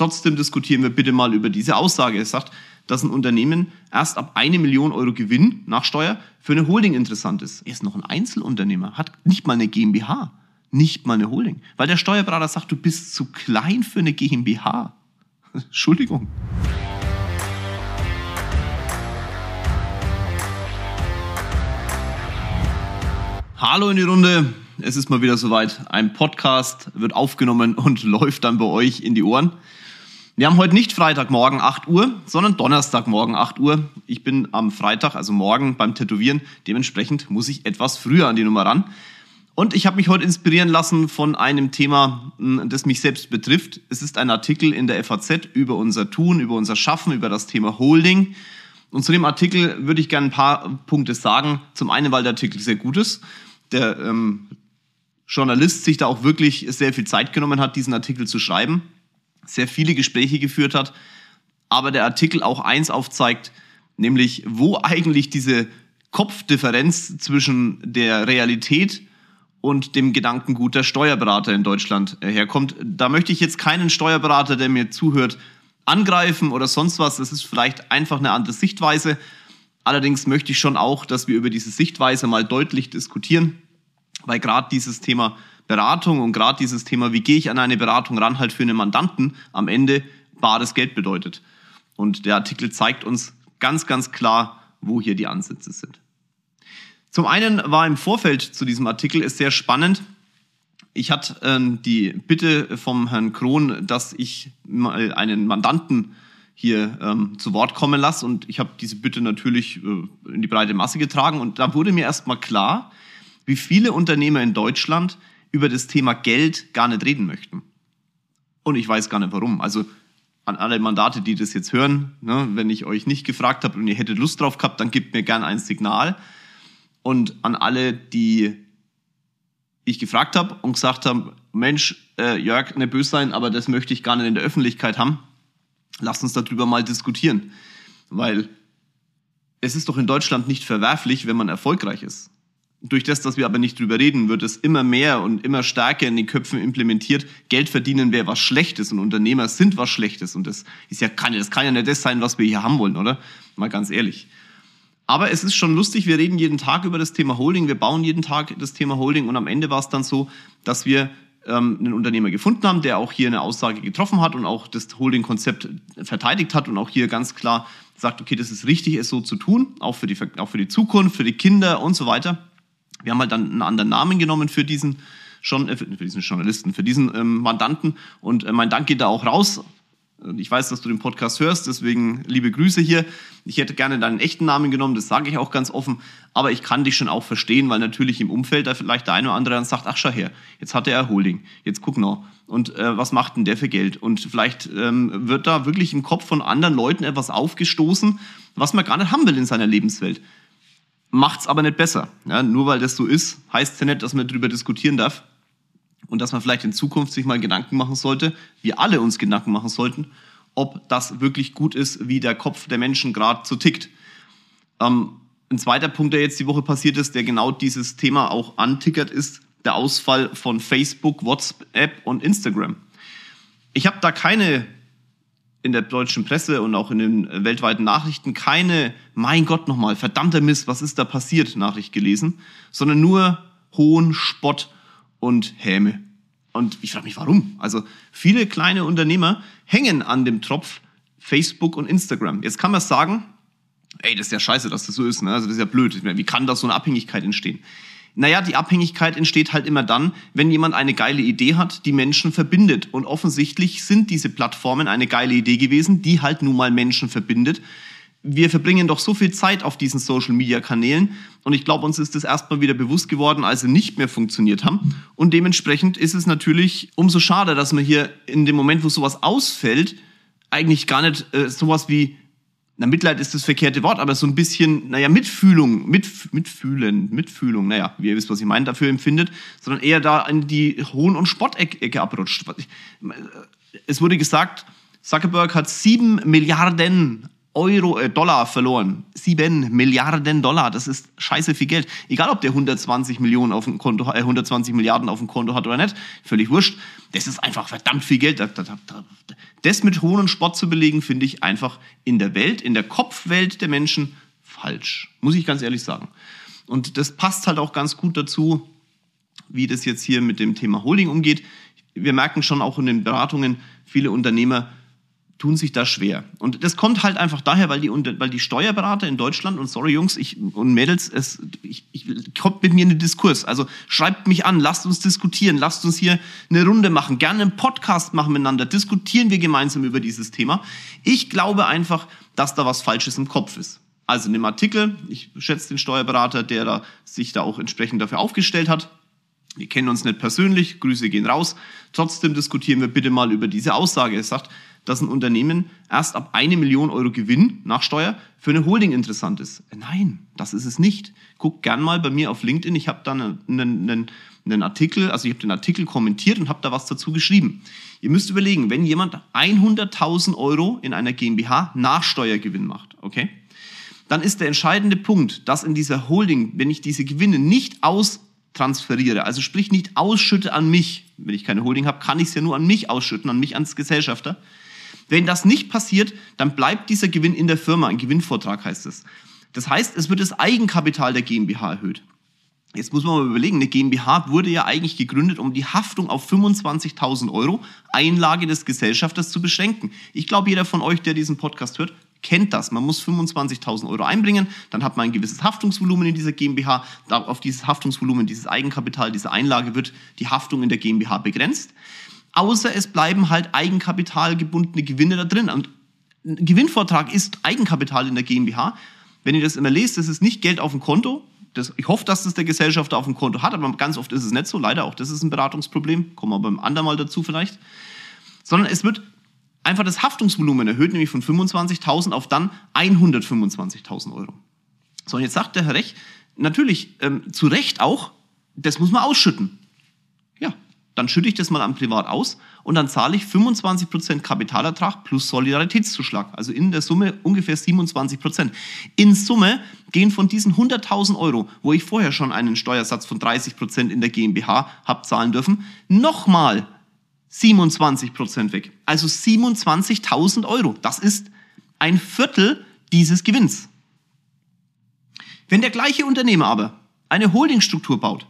Trotzdem diskutieren wir bitte mal über diese Aussage. Er sagt, dass ein Unternehmen erst ab eine Million Euro Gewinn nach Steuer für eine Holding interessant ist. Er ist noch ein Einzelunternehmer, hat nicht mal eine GmbH, nicht mal eine Holding. Weil der Steuerberater sagt, du bist zu klein für eine GmbH. Entschuldigung. Hallo in die Runde. Es ist mal wieder soweit. Ein Podcast wird aufgenommen und läuft dann bei euch in die Ohren. Wir haben heute nicht Freitagmorgen 8 Uhr, sondern Donnerstagmorgen 8 Uhr. Ich bin am Freitag, also morgen, beim Tätowieren. Dementsprechend muss ich etwas früher an die Nummer ran. Und ich habe mich heute inspirieren lassen von einem Thema, hm, das mich selbst betrifft. Es ist ein Artikel in der FAZ über unser Tun, über unser Schaffen, über das Thema Holding. Und zu dem Artikel würde ich gerne ein paar Punkte sagen. Zum einen, weil der Artikel sehr gut ist. Der ähm, Journalist sich da auch wirklich sehr viel Zeit genommen hat, diesen Artikel zu schreiben sehr viele Gespräche geführt hat, aber der Artikel auch eins aufzeigt, nämlich wo eigentlich diese Kopfdifferenz zwischen der Realität und dem Gedankengut der Steuerberater in Deutschland herkommt. Da möchte ich jetzt keinen Steuerberater, der mir zuhört, angreifen oder sonst was. Das ist vielleicht einfach eine andere Sichtweise. Allerdings möchte ich schon auch, dass wir über diese Sichtweise mal deutlich diskutieren, weil gerade dieses Thema Beratung und gerade dieses Thema, wie gehe ich an eine Beratung ran, halt für einen Mandanten am Ende bares Geld bedeutet. Und der Artikel zeigt uns ganz, ganz klar, wo hier die Ansätze sind. Zum einen war im Vorfeld zu diesem Artikel ist sehr spannend. Ich hatte ähm, die Bitte vom Herrn Krohn, dass ich mal einen Mandanten hier ähm, zu Wort kommen lasse. Und ich habe diese Bitte natürlich äh, in die breite Masse getragen. Und da wurde mir erstmal klar, wie viele Unternehmer in Deutschland über das Thema Geld gar nicht reden möchten. Und ich weiß gar nicht warum. Also an alle Mandate, die das jetzt hören, ne, wenn ich euch nicht gefragt habe und ihr hättet Lust drauf gehabt, dann gebt mir gern ein Signal. Und an alle, die ich gefragt habe und gesagt haben, Mensch, äh, Jörg, nicht böse sein, aber das möchte ich gar nicht in der Öffentlichkeit haben, lasst uns darüber mal diskutieren. Weil es ist doch in Deutschland nicht verwerflich, wenn man erfolgreich ist. Durch das, dass wir aber nicht drüber reden, wird es immer mehr und immer stärker in den Köpfen implementiert. Geld verdienen wäre was Schlechtes und Unternehmer sind was Schlechtes und das ist ja kann, das kann ja nicht das sein, was wir hier haben wollen, oder? Mal ganz ehrlich. Aber es ist schon lustig, wir reden jeden Tag über das Thema Holding, wir bauen jeden Tag das Thema Holding und am Ende war es dann so, dass wir ähm, einen Unternehmer gefunden haben, der auch hier eine Aussage getroffen hat und auch das Holding-Konzept verteidigt hat und auch hier ganz klar sagt, okay, das ist richtig, es so zu tun, auch für die, auch für die Zukunft, für die Kinder und so weiter. Wir haben halt dann einen anderen Namen genommen für diesen, schon, äh, für diesen Journalisten, für diesen ähm, Mandanten. Und äh, mein Dank geht da auch raus. Ich weiß, dass du den Podcast hörst, deswegen liebe Grüße hier. Ich hätte gerne deinen echten Namen genommen, das sage ich auch ganz offen. Aber ich kann dich schon auch verstehen, weil natürlich im Umfeld da vielleicht der eine oder andere dann sagt, ach schau her, jetzt hat er Holding, jetzt guck noch. Und äh, was macht denn der für Geld? Und vielleicht ähm, wird da wirklich im Kopf von anderen Leuten etwas aufgestoßen, was man gar nicht haben will in seiner Lebenswelt macht's aber nicht besser. Ja, nur weil das so ist, heißt es ja nicht, dass man darüber diskutieren darf und dass man vielleicht in Zukunft sich mal Gedanken machen sollte, wir alle uns Gedanken machen sollten, ob das wirklich gut ist, wie der Kopf der Menschen gerade so tickt. Ähm, ein zweiter Punkt, der jetzt die Woche passiert ist, der genau dieses Thema auch antickert, ist der Ausfall von Facebook, WhatsApp und Instagram. Ich habe da keine in der deutschen Presse und auch in den weltweiten Nachrichten keine, mein Gott nochmal, verdammter Mist, was ist da passiert, Nachricht gelesen, sondern nur Hohn, Spott und Häme. Und ich frage mich, warum? Also viele kleine Unternehmer hängen an dem Tropf Facebook und Instagram. Jetzt kann man sagen, ey, das ist ja scheiße, dass das so ist. Ne? Also das ist ja blöd. Wie kann da so eine Abhängigkeit entstehen? Naja, die Abhängigkeit entsteht halt immer dann, wenn jemand eine geile Idee hat, die Menschen verbindet. Und offensichtlich sind diese Plattformen eine geile Idee gewesen, die halt nun mal Menschen verbindet. Wir verbringen doch so viel Zeit auf diesen Social-Media-Kanälen und ich glaube, uns ist das erstmal wieder bewusst geworden, als sie nicht mehr funktioniert haben. Und dementsprechend ist es natürlich umso schade, dass man hier in dem Moment, wo sowas ausfällt, eigentlich gar nicht äh, sowas wie na, Mitleid ist das verkehrte Wort, aber so ein bisschen, naja, Mitfühlung, mit, mitfühlen, Mitfühlung, naja, wie ihr wisst, was ich meine, dafür empfindet, sondern eher da in die Hohn- und Spottecke abrutscht. Es wurde gesagt, Zuckerberg hat sieben Milliarden Euro, äh, Dollar verloren. Sieben Milliarden Dollar. Das ist scheiße viel Geld. Egal, ob der 120 Millionen auf dem Konto, äh, 120 Milliarden auf dem Konto hat oder nicht. Völlig wurscht. Das ist einfach verdammt viel Geld. Das mit hohen Spott zu belegen, finde ich einfach in der Welt, in der Kopfwelt der Menschen falsch. Muss ich ganz ehrlich sagen. Und das passt halt auch ganz gut dazu, wie das jetzt hier mit dem Thema Holding umgeht. Wir merken schon auch in den Beratungen, viele Unternehmer tun sich da schwer. Und das kommt halt einfach daher, weil die, weil die Steuerberater in Deutschland, und sorry Jungs ich, und Mädels, es, ich, ich, kommt mit mir in den Diskurs. Also schreibt mich an, lasst uns diskutieren, lasst uns hier eine Runde machen, gerne einen Podcast machen miteinander, diskutieren wir gemeinsam über dieses Thema. Ich glaube einfach, dass da was Falsches im Kopf ist. Also in dem Artikel, ich schätze den Steuerberater, der da, sich da auch entsprechend dafür aufgestellt hat, wir kennen uns nicht persönlich, Grüße gehen raus. Trotzdem diskutieren wir bitte mal über diese Aussage. Er sagt, dass ein Unternehmen erst ab eine Million Euro Gewinn nach Steuer für eine Holding interessant ist. Nein, das ist es nicht. Guck gern mal bei mir auf LinkedIn. Ich habe da einen, einen, einen Artikel, also ich habe den Artikel kommentiert und habe da was dazu geschrieben. Ihr müsst überlegen, wenn jemand 100.000 Euro in einer GmbH nach Steuergewinn macht, okay? Dann ist der entscheidende Punkt, dass in dieser Holding, wenn ich diese Gewinne nicht aus transferiere, also sprich nicht ausschütte an mich, wenn ich keine Holding habe, kann ich es ja nur an mich ausschütten, an mich als Gesellschafter. Wenn das nicht passiert, dann bleibt dieser Gewinn in der Firma, ein Gewinnvortrag heißt es. Das heißt, es wird das Eigenkapital der GmbH erhöht. Jetzt muss man mal überlegen, eine GmbH wurde ja eigentlich gegründet, um die Haftung auf 25.000 Euro Einlage des Gesellschafters zu beschränken. Ich glaube, jeder von euch, der diesen Podcast hört, kennt das. Man muss 25.000 Euro einbringen, dann hat man ein gewisses Haftungsvolumen in dieser GmbH. Auf dieses Haftungsvolumen, dieses Eigenkapital, diese Einlage wird die Haftung in der GmbH begrenzt. Außer es bleiben halt eigenkapitalgebundene Gewinne da drin. Und ein Gewinnvortrag ist Eigenkapital in der GmbH. Wenn ihr das immer lest, das ist nicht Geld auf dem Konto. Das, ich hoffe, dass das der Gesellschafter auf dem Konto hat, aber ganz oft ist es nicht so. Leider auch das ist ein Beratungsproblem. Kommen wir beim andermal dazu vielleicht. Sondern es wird einfach das Haftungsvolumen erhöht, nämlich von 25.000 auf dann 125.000 Euro. So, und jetzt sagt der Herr Rech, natürlich ähm, zu Recht auch, das muss man ausschütten. Dann schütte ich das mal am Privat aus und dann zahle ich 25% Kapitalertrag plus Solidaritätszuschlag. Also in der Summe ungefähr 27%. In Summe gehen von diesen 100.000 Euro, wo ich vorher schon einen Steuersatz von 30% in der GmbH habe zahlen dürfen, nochmal 27 Prozent weg. Also 27.000 Euro. Das ist ein Viertel dieses Gewinns. Wenn der gleiche Unternehmer aber eine Holdingstruktur baut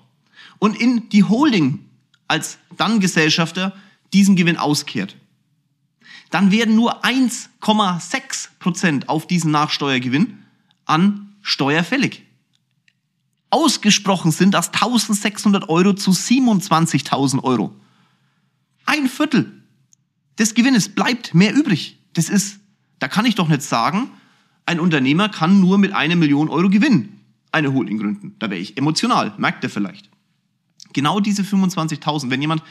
und in die Holding als dann Gesellschafter diesen Gewinn auskehrt, dann werden nur 1,6 Prozent auf diesen Nachsteuergewinn an Steuer fällig. Ausgesprochen sind das 1600 Euro zu 27.000 Euro. Ein Viertel des Gewinnes bleibt mehr übrig. Das ist, da kann ich doch nicht sagen, ein Unternehmer kann nur mit einer Million Euro Gewinn eine Holding gründen. Da wäre ich emotional, merkt er vielleicht. Genau diese 25.000, wenn jemand,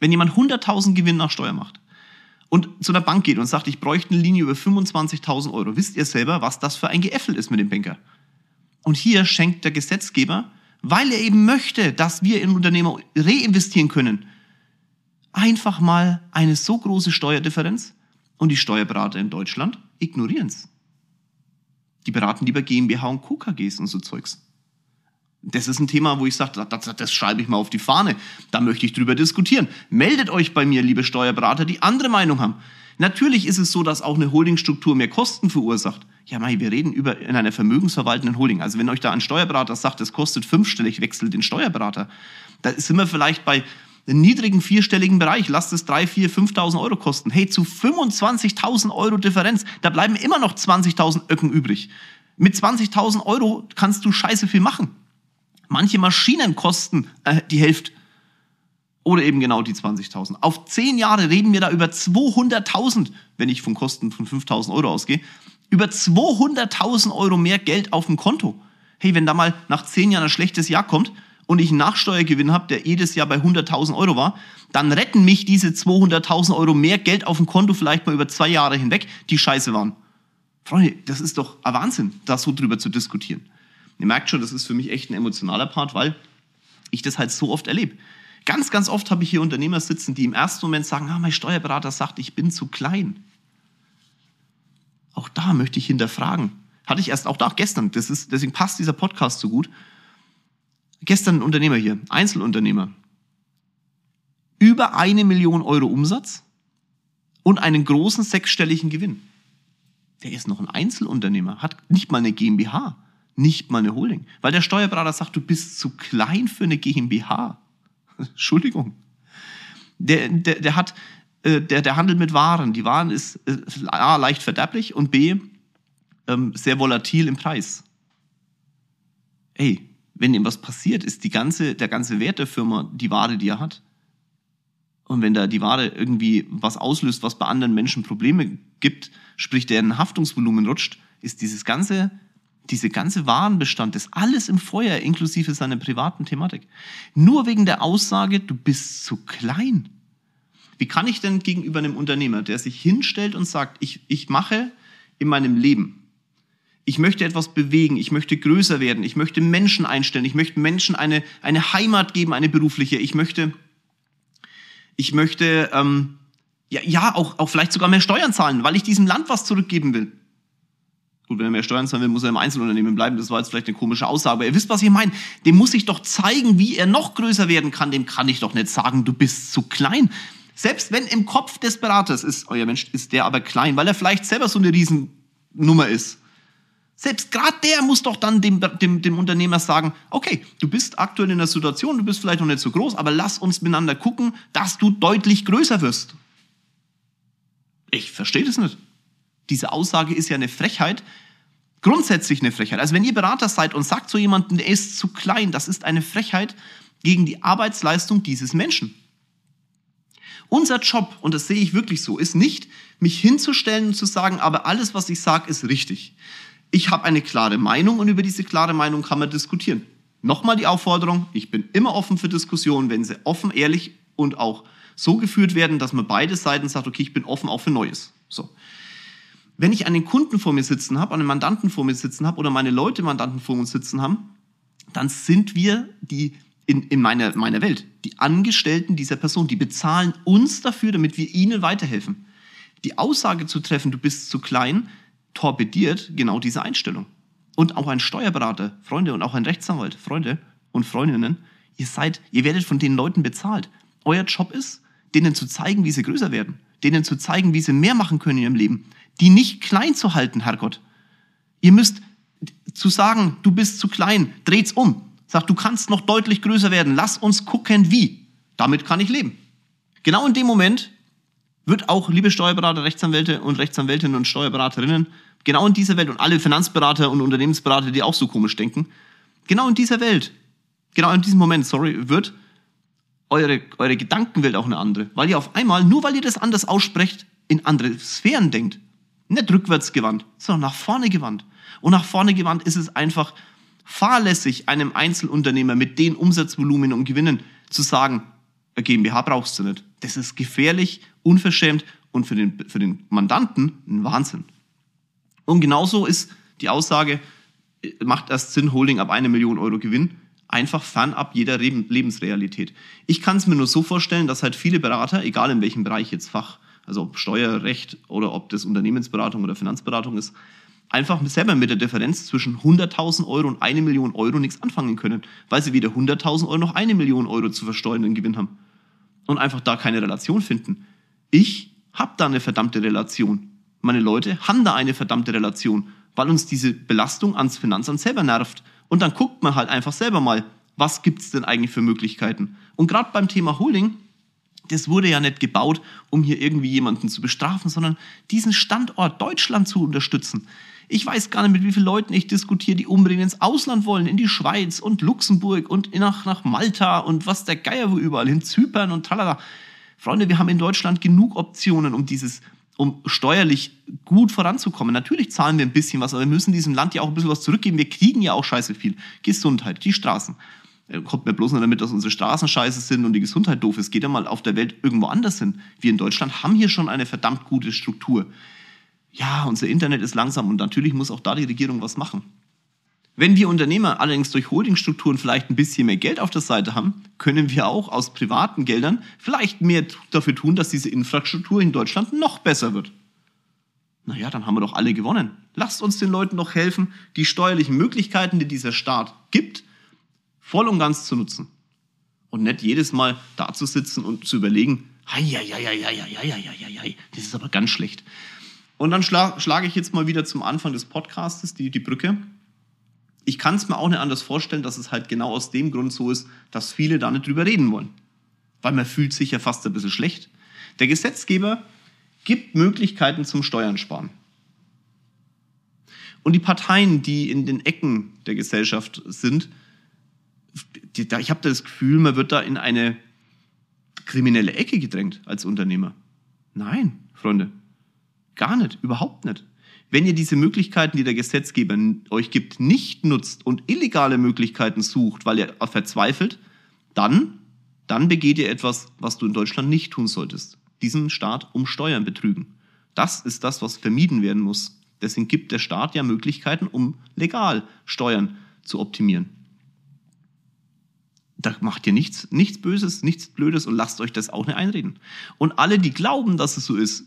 wenn jemand 100.000 Gewinn nach Steuer macht und zu der Bank geht und sagt, ich bräuchte eine Linie über 25.000 Euro, wisst ihr selber, was das für ein Geäffel ist mit dem Banker? Und hier schenkt der Gesetzgeber, weil er eben möchte, dass wir in Unternehmer reinvestieren können, einfach mal eine so große Steuerdifferenz und die Steuerberater in Deutschland ignorieren es. Die beraten lieber GmbH und KKGs und so Zeugs. Das ist ein Thema, wo ich sage, das, das, schreibe ich mal auf die Fahne. Da möchte ich drüber diskutieren. Meldet euch bei mir, liebe Steuerberater, die andere Meinung haben. Natürlich ist es so, dass auch eine Holdingstruktur mehr Kosten verursacht. Ja, Mai, wir reden über in einer vermögensverwaltenden Holding. Also wenn euch da ein Steuerberater sagt, das kostet fünfstellig, wechselt den Steuerberater. Da sind wir vielleicht bei einen niedrigen vierstelligen Bereich, lasst es 3, 4, 5.000 Euro kosten. Hey, zu 25.000 Euro Differenz, da bleiben immer noch 20.000 Öcken übrig. Mit 20.000 Euro kannst du scheiße viel machen. Manche Maschinen kosten äh, die Hälfte. Oder eben genau die 20.000. Auf 10 Jahre reden wir da über 200.000, wenn ich von Kosten von 5.000 Euro ausgehe, über 200.000 Euro mehr Geld auf dem Konto. Hey, wenn da mal nach 10 Jahren ein schlechtes Jahr kommt, und ich einen Nachsteuergewinn habe, der jedes Jahr bei 100.000 Euro war, dann retten mich diese 200.000 Euro mehr Geld auf dem Konto vielleicht mal über zwei Jahre hinweg, die scheiße waren. Freunde, das ist doch ein Wahnsinn, da so drüber zu diskutieren. Ihr merkt schon, das ist für mich echt ein emotionaler Part, weil ich das halt so oft erlebe. Ganz, ganz oft habe ich hier Unternehmer sitzen, die im ersten Moment sagen, ah, mein Steuerberater sagt, ich bin zu klein. Auch da möchte ich hinterfragen. Hatte ich erst auch da gestern. Das ist, deswegen passt dieser Podcast so gut. Gestern ein Unternehmer hier, Einzelunternehmer. Über eine Million Euro Umsatz und einen großen sechsstelligen Gewinn. Der ist noch ein Einzelunternehmer, hat nicht mal eine GmbH, nicht mal eine Holding. Weil der Steuerberater sagt, du bist zu klein für eine GmbH. Entschuldigung. Der, der, der hat, äh, der, der handelt mit Waren. Die Waren ist äh, A, leicht verderblich und B, ähm, sehr volatil im Preis. Ey, wenn ihm was passiert, ist die ganze, der ganze Wert der Firma die Ware, die er hat. Und wenn da die Ware irgendwie was auslöst, was bei anderen Menschen Probleme gibt, sprich deren Haftungsvolumen rutscht, ist dieses ganze, diese ganze Warenbestand, das alles im Feuer, inklusive seiner privaten Thematik. Nur wegen der Aussage, du bist zu klein. Wie kann ich denn gegenüber einem Unternehmer, der sich hinstellt und sagt, ich, ich mache in meinem Leben, ich möchte etwas bewegen, ich möchte größer werden, ich möchte Menschen einstellen, ich möchte Menschen eine, eine Heimat geben, eine berufliche, ich möchte ich möchte ähm, ja, ja auch, auch vielleicht sogar mehr Steuern zahlen, weil ich diesem Land was zurückgeben will. Gut, wenn er mehr Steuern zahlen will, muss er im Einzelunternehmen bleiben. Das war jetzt vielleicht eine komische Aussage. Aber ihr wisst, was ich meine. Dem muss ich doch zeigen, wie er noch größer werden kann. Dem kann ich doch nicht sagen, du bist zu klein. Selbst wenn im Kopf des Beraters ist, euer Mensch, ist der aber klein, weil er vielleicht selber so eine Riesennummer ist. Selbst gerade der muss doch dann dem, dem, dem Unternehmer sagen, okay, du bist aktuell in der Situation, du bist vielleicht noch nicht so groß, aber lass uns miteinander gucken, dass du deutlich größer wirst. Ich verstehe das nicht. Diese Aussage ist ja eine Frechheit, grundsätzlich eine Frechheit. Also wenn ihr Berater seid und sagt zu jemandem, der ist zu klein, das ist eine Frechheit gegen die Arbeitsleistung dieses Menschen. Unser Job, und das sehe ich wirklich so, ist nicht, mich hinzustellen und zu sagen, aber alles, was ich sage, ist richtig ich habe eine klare Meinung und über diese klare Meinung kann man diskutieren. Nochmal die Aufforderung, ich bin immer offen für Diskussionen, wenn sie offen, ehrlich und auch so geführt werden, dass man beide Seiten sagt, okay, ich bin offen auch für Neues. So. Wenn ich einen Kunden vor mir sitzen habe, einen Mandanten vor mir sitzen habe oder meine Leute Mandanten vor uns sitzen haben, dann sind wir die in, in meiner, meiner Welt, die Angestellten dieser Person, die bezahlen uns dafür, damit wir ihnen weiterhelfen. Die Aussage zu treffen, du bist zu klein, torpediert genau diese Einstellung. Und auch ein Steuerberater, Freunde, und auch ein Rechtsanwalt, Freunde und Freundinnen, ihr seid, ihr werdet von den Leuten bezahlt. Euer Job ist, denen zu zeigen, wie sie größer werden, denen zu zeigen, wie sie mehr machen können in ihrem Leben, die nicht klein zu halten, Herrgott. Ihr müsst zu sagen, du bist zu klein, dreht's um. Sagt, du kannst noch deutlich größer werden. Lass uns gucken, wie. Damit kann ich leben. Genau in dem Moment wird auch, liebe Steuerberater, Rechtsanwälte und Rechtsanwältinnen und Steuerberaterinnen, Genau in dieser Welt und alle Finanzberater und Unternehmensberater, die auch so komisch denken, genau in dieser Welt, genau in diesem Moment, sorry, wird eure, eure Gedankenwelt auch eine andere. Weil ihr auf einmal, nur weil ihr das anders aussprecht, in andere Sphären denkt. Nicht rückwärts gewandt, sondern nach vorne gewandt. Und nach vorne gewandt ist es einfach fahrlässig, einem Einzelunternehmer mit den Umsatzvolumen und Gewinnen zu sagen, GmbH brauchst du nicht. Das ist gefährlich, unverschämt und für den, für den Mandanten ein Wahnsinn. Und genauso ist die Aussage, macht erst Sinn, Holding ab eine Million Euro Gewinn, einfach fernab jeder Lebensrealität. Ich kann es mir nur so vorstellen, dass halt viele Berater, egal in welchem Bereich jetzt Fach, also ob Steuerrecht oder ob das Unternehmensberatung oder Finanzberatung ist, einfach selber mit der Differenz zwischen 100.000 Euro und eine Million Euro nichts anfangen können, weil sie weder 100.000 Euro noch eine Million Euro zu versteuernden Gewinn haben und einfach da keine Relation finden. Ich habe da eine verdammte Relation meine Leute haben da eine verdammte Relation, weil uns diese Belastung ans Finanzamt selber nervt. Und dann guckt man halt einfach selber mal, was gibt's denn eigentlich für Möglichkeiten. Und gerade beim Thema Holding, das wurde ja nicht gebaut, um hier irgendwie jemanden zu bestrafen, sondern diesen Standort Deutschland zu unterstützen. Ich weiß gar nicht, mit wie vielen Leuten ich diskutiere, die unbedingt ins Ausland wollen, in die Schweiz und Luxemburg und nach, nach Malta und was der Geier wo überall hin, Zypern und tralala. Freunde, wir haben in Deutschland genug Optionen, um dieses um steuerlich gut voranzukommen. Natürlich zahlen wir ein bisschen was, aber wir müssen diesem Land ja auch ein bisschen was zurückgeben. Wir kriegen ja auch scheiße viel. Gesundheit, die Straßen. Kommt mir bloß nur damit, dass unsere Straßen scheiße sind und die Gesundheit doof ist. Geht ja mal auf der Welt irgendwo anders hin. Wir in Deutschland haben hier schon eine verdammt gute Struktur. Ja, unser Internet ist langsam und natürlich muss auch da die Regierung was machen. Wenn wir Unternehmer allerdings durch Holdingstrukturen vielleicht ein bisschen mehr Geld auf der Seite haben, können wir auch aus privaten Geldern vielleicht mehr dafür tun, dass diese Infrastruktur in Deutschland noch besser wird. naja, dann haben wir doch alle gewonnen. Lasst uns den Leuten doch helfen, die steuerlichen Möglichkeiten, die dieser Staat gibt, voll und ganz zu nutzen. Und nicht jedes Mal da zu sitzen und zu überlegen, das ist aber ganz schlecht. Und dann schla schlage ich jetzt mal wieder zum Anfang des Podcasts die, die Brücke. Ich kann es mir auch nicht anders vorstellen, dass es halt genau aus dem Grund so ist, dass viele da nicht drüber reden wollen. Weil man fühlt sich ja fast ein bisschen schlecht. Der Gesetzgeber gibt Möglichkeiten zum Steuern sparen. Und die Parteien, die in den Ecken der Gesellschaft sind, die, ich habe das Gefühl, man wird da in eine kriminelle Ecke gedrängt als Unternehmer. Nein, Freunde, gar nicht, überhaupt nicht. Wenn ihr diese Möglichkeiten, die der Gesetzgeber euch gibt, nicht nutzt und illegale Möglichkeiten sucht, weil ihr verzweifelt, dann, dann begeht ihr etwas, was du in Deutschland nicht tun solltest. Diesen Staat um Steuern betrügen. Das ist das, was vermieden werden muss. Deswegen gibt der Staat ja Möglichkeiten, um legal Steuern zu optimieren da macht ihr nichts, nichts Böses, nichts Blödes und lasst euch das auch nicht einreden. Und alle, die glauben, dass es so ist,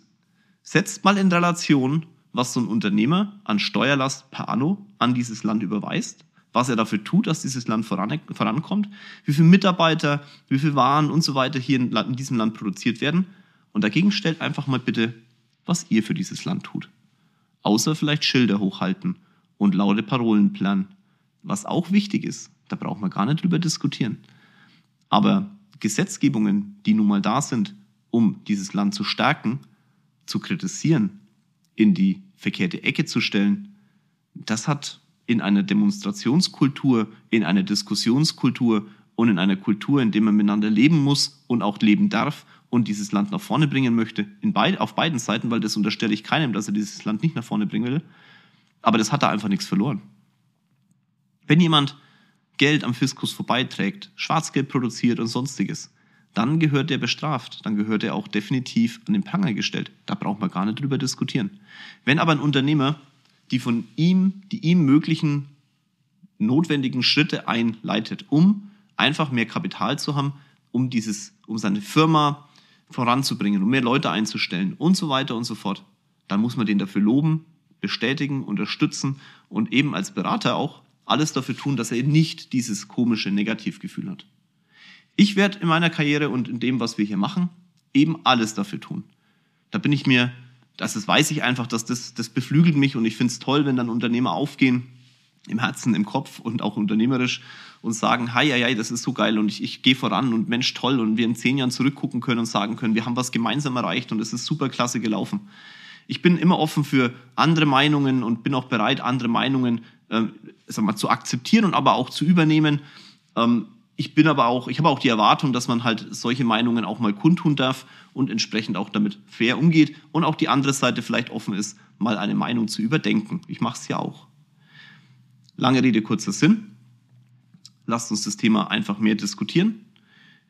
setzt mal in Relation, was so ein Unternehmer an Steuerlast per Anno an dieses Land überweist, was er dafür tut, dass dieses Land voran, vorankommt, wie viele Mitarbeiter, wie viele Waren und so weiter hier in diesem Land produziert werden. Und dagegen stellt einfach mal bitte, was ihr für dieses Land tut. Außer vielleicht Schilder hochhalten und laute Parolen planen. Was auch wichtig ist, da braucht man gar nicht drüber diskutieren. Aber Gesetzgebungen, die nun mal da sind, um dieses Land zu stärken, zu kritisieren, in die verkehrte Ecke zu stellen, das hat in einer Demonstrationskultur, in einer Diskussionskultur und in einer Kultur, in der man miteinander leben muss und auch leben darf und dieses Land nach vorne bringen möchte, beid, auf beiden Seiten, weil das unterstelle ich keinem, dass er dieses Land nicht nach vorne bringen will. Aber das hat da einfach nichts verloren. Wenn jemand Geld am Fiskus vorbeiträgt, Schwarzgeld produziert und sonstiges, dann gehört der bestraft, dann gehört er auch definitiv an den Pranger gestellt. Da braucht man gar nicht drüber diskutieren. Wenn aber ein Unternehmer die von ihm, die ihm möglichen notwendigen Schritte einleitet, um einfach mehr Kapital zu haben, um dieses, um seine Firma voranzubringen, um mehr Leute einzustellen und so weiter und so fort, dann muss man den dafür loben, bestätigen, unterstützen und eben als Berater auch alles dafür tun, dass er nicht dieses komische Negativgefühl hat. Ich werde in meiner Karriere und in dem, was wir hier machen, eben alles dafür tun. Da bin ich mir, das ist, weiß ich einfach, dass das, das beflügelt mich und ich finde es toll, wenn dann Unternehmer aufgehen, im Herzen, im Kopf und auch unternehmerisch und sagen, hi, hi, hi, das ist so geil und ich, ich gehe voran und Mensch, toll und wir in zehn Jahren zurückgucken können und sagen können, wir haben was gemeinsam erreicht und es ist super klasse gelaufen. Ich bin immer offen für andere Meinungen und bin auch bereit, andere Meinungen äh, sag mal, zu akzeptieren und aber auch zu übernehmen. Ähm, ich bin aber auch, ich habe auch die Erwartung, dass man halt solche Meinungen auch mal kundtun darf und entsprechend auch damit fair umgeht und auch die andere Seite vielleicht offen ist, mal eine Meinung zu überdenken. Ich mache es ja auch. Lange Rede, kurzer Sinn. Lasst uns das Thema einfach mehr diskutieren.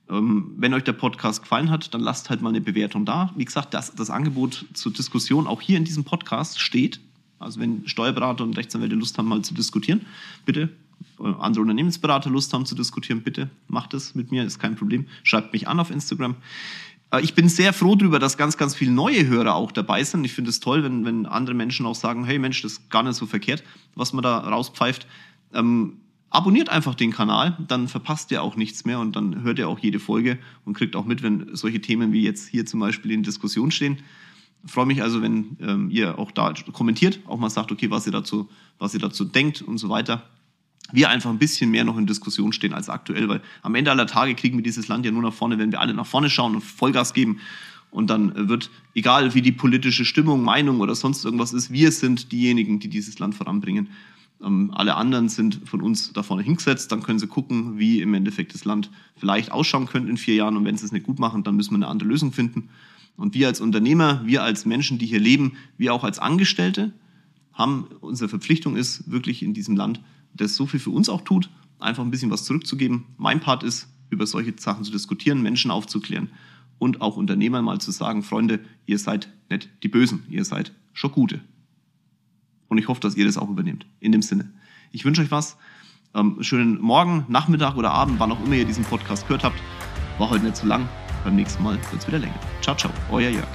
Ähm, wenn euch der Podcast gefallen hat, dann lasst halt mal eine Bewertung da. Wie gesagt, das, das Angebot zur Diskussion auch hier in diesem Podcast steht. Also wenn Steuerberater und Rechtsanwälte Lust haben, mal zu diskutieren, bitte. Andere Unternehmensberater Lust haben zu diskutieren, bitte macht es mit mir, ist kein Problem. Schreibt mich an auf Instagram. Äh, ich bin sehr froh darüber, dass ganz, ganz viele neue Hörer auch dabei sind. Ich finde es toll, wenn, wenn andere Menschen auch sagen, hey Mensch, das ist gar nicht so verkehrt, was man da rauspfeift. Ähm, abonniert einfach den Kanal, dann verpasst ihr auch nichts mehr und dann hört ihr auch jede Folge und kriegt auch mit, wenn solche Themen wie jetzt hier zum Beispiel in Diskussion stehen freue mich also, wenn ähm, ihr auch da kommentiert, auch mal sagt, okay, was ihr dazu, was ihr dazu denkt und so weiter. Wir einfach ein bisschen mehr noch in Diskussion stehen als aktuell, weil am Ende aller Tage kriegen wir dieses Land ja nur nach vorne, wenn wir alle nach vorne schauen und Vollgas geben. Und dann wird, egal wie die politische Stimmung, Meinung oder sonst irgendwas ist, wir sind diejenigen, die dieses Land voranbringen. Ähm, alle anderen sind von uns da vorne hingesetzt, dann können sie gucken, wie im Endeffekt das Land vielleicht ausschauen könnte in vier Jahren. Und wenn sie es nicht gut machen, dann müssen wir eine andere Lösung finden. Und wir als Unternehmer, wir als Menschen, die hier leben, wir auch als Angestellte, haben, unsere Verpflichtung ist, wirklich in diesem Land, das so viel für uns auch tut, einfach ein bisschen was zurückzugeben. Mein Part ist, über solche Sachen zu diskutieren, Menschen aufzuklären und auch Unternehmern mal zu sagen, Freunde, ihr seid nicht die Bösen, ihr seid schon Gute. Und ich hoffe, dass ihr das auch übernehmt. In dem Sinne. Ich wünsche euch was. Ähm, schönen Morgen, Nachmittag oder Abend, wann auch immer ihr diesen Podcast gehört habt. War heute nicht zu lang. Beim nächsten Mal wird es wieder länger. Ciao, ciao, euer Jörg.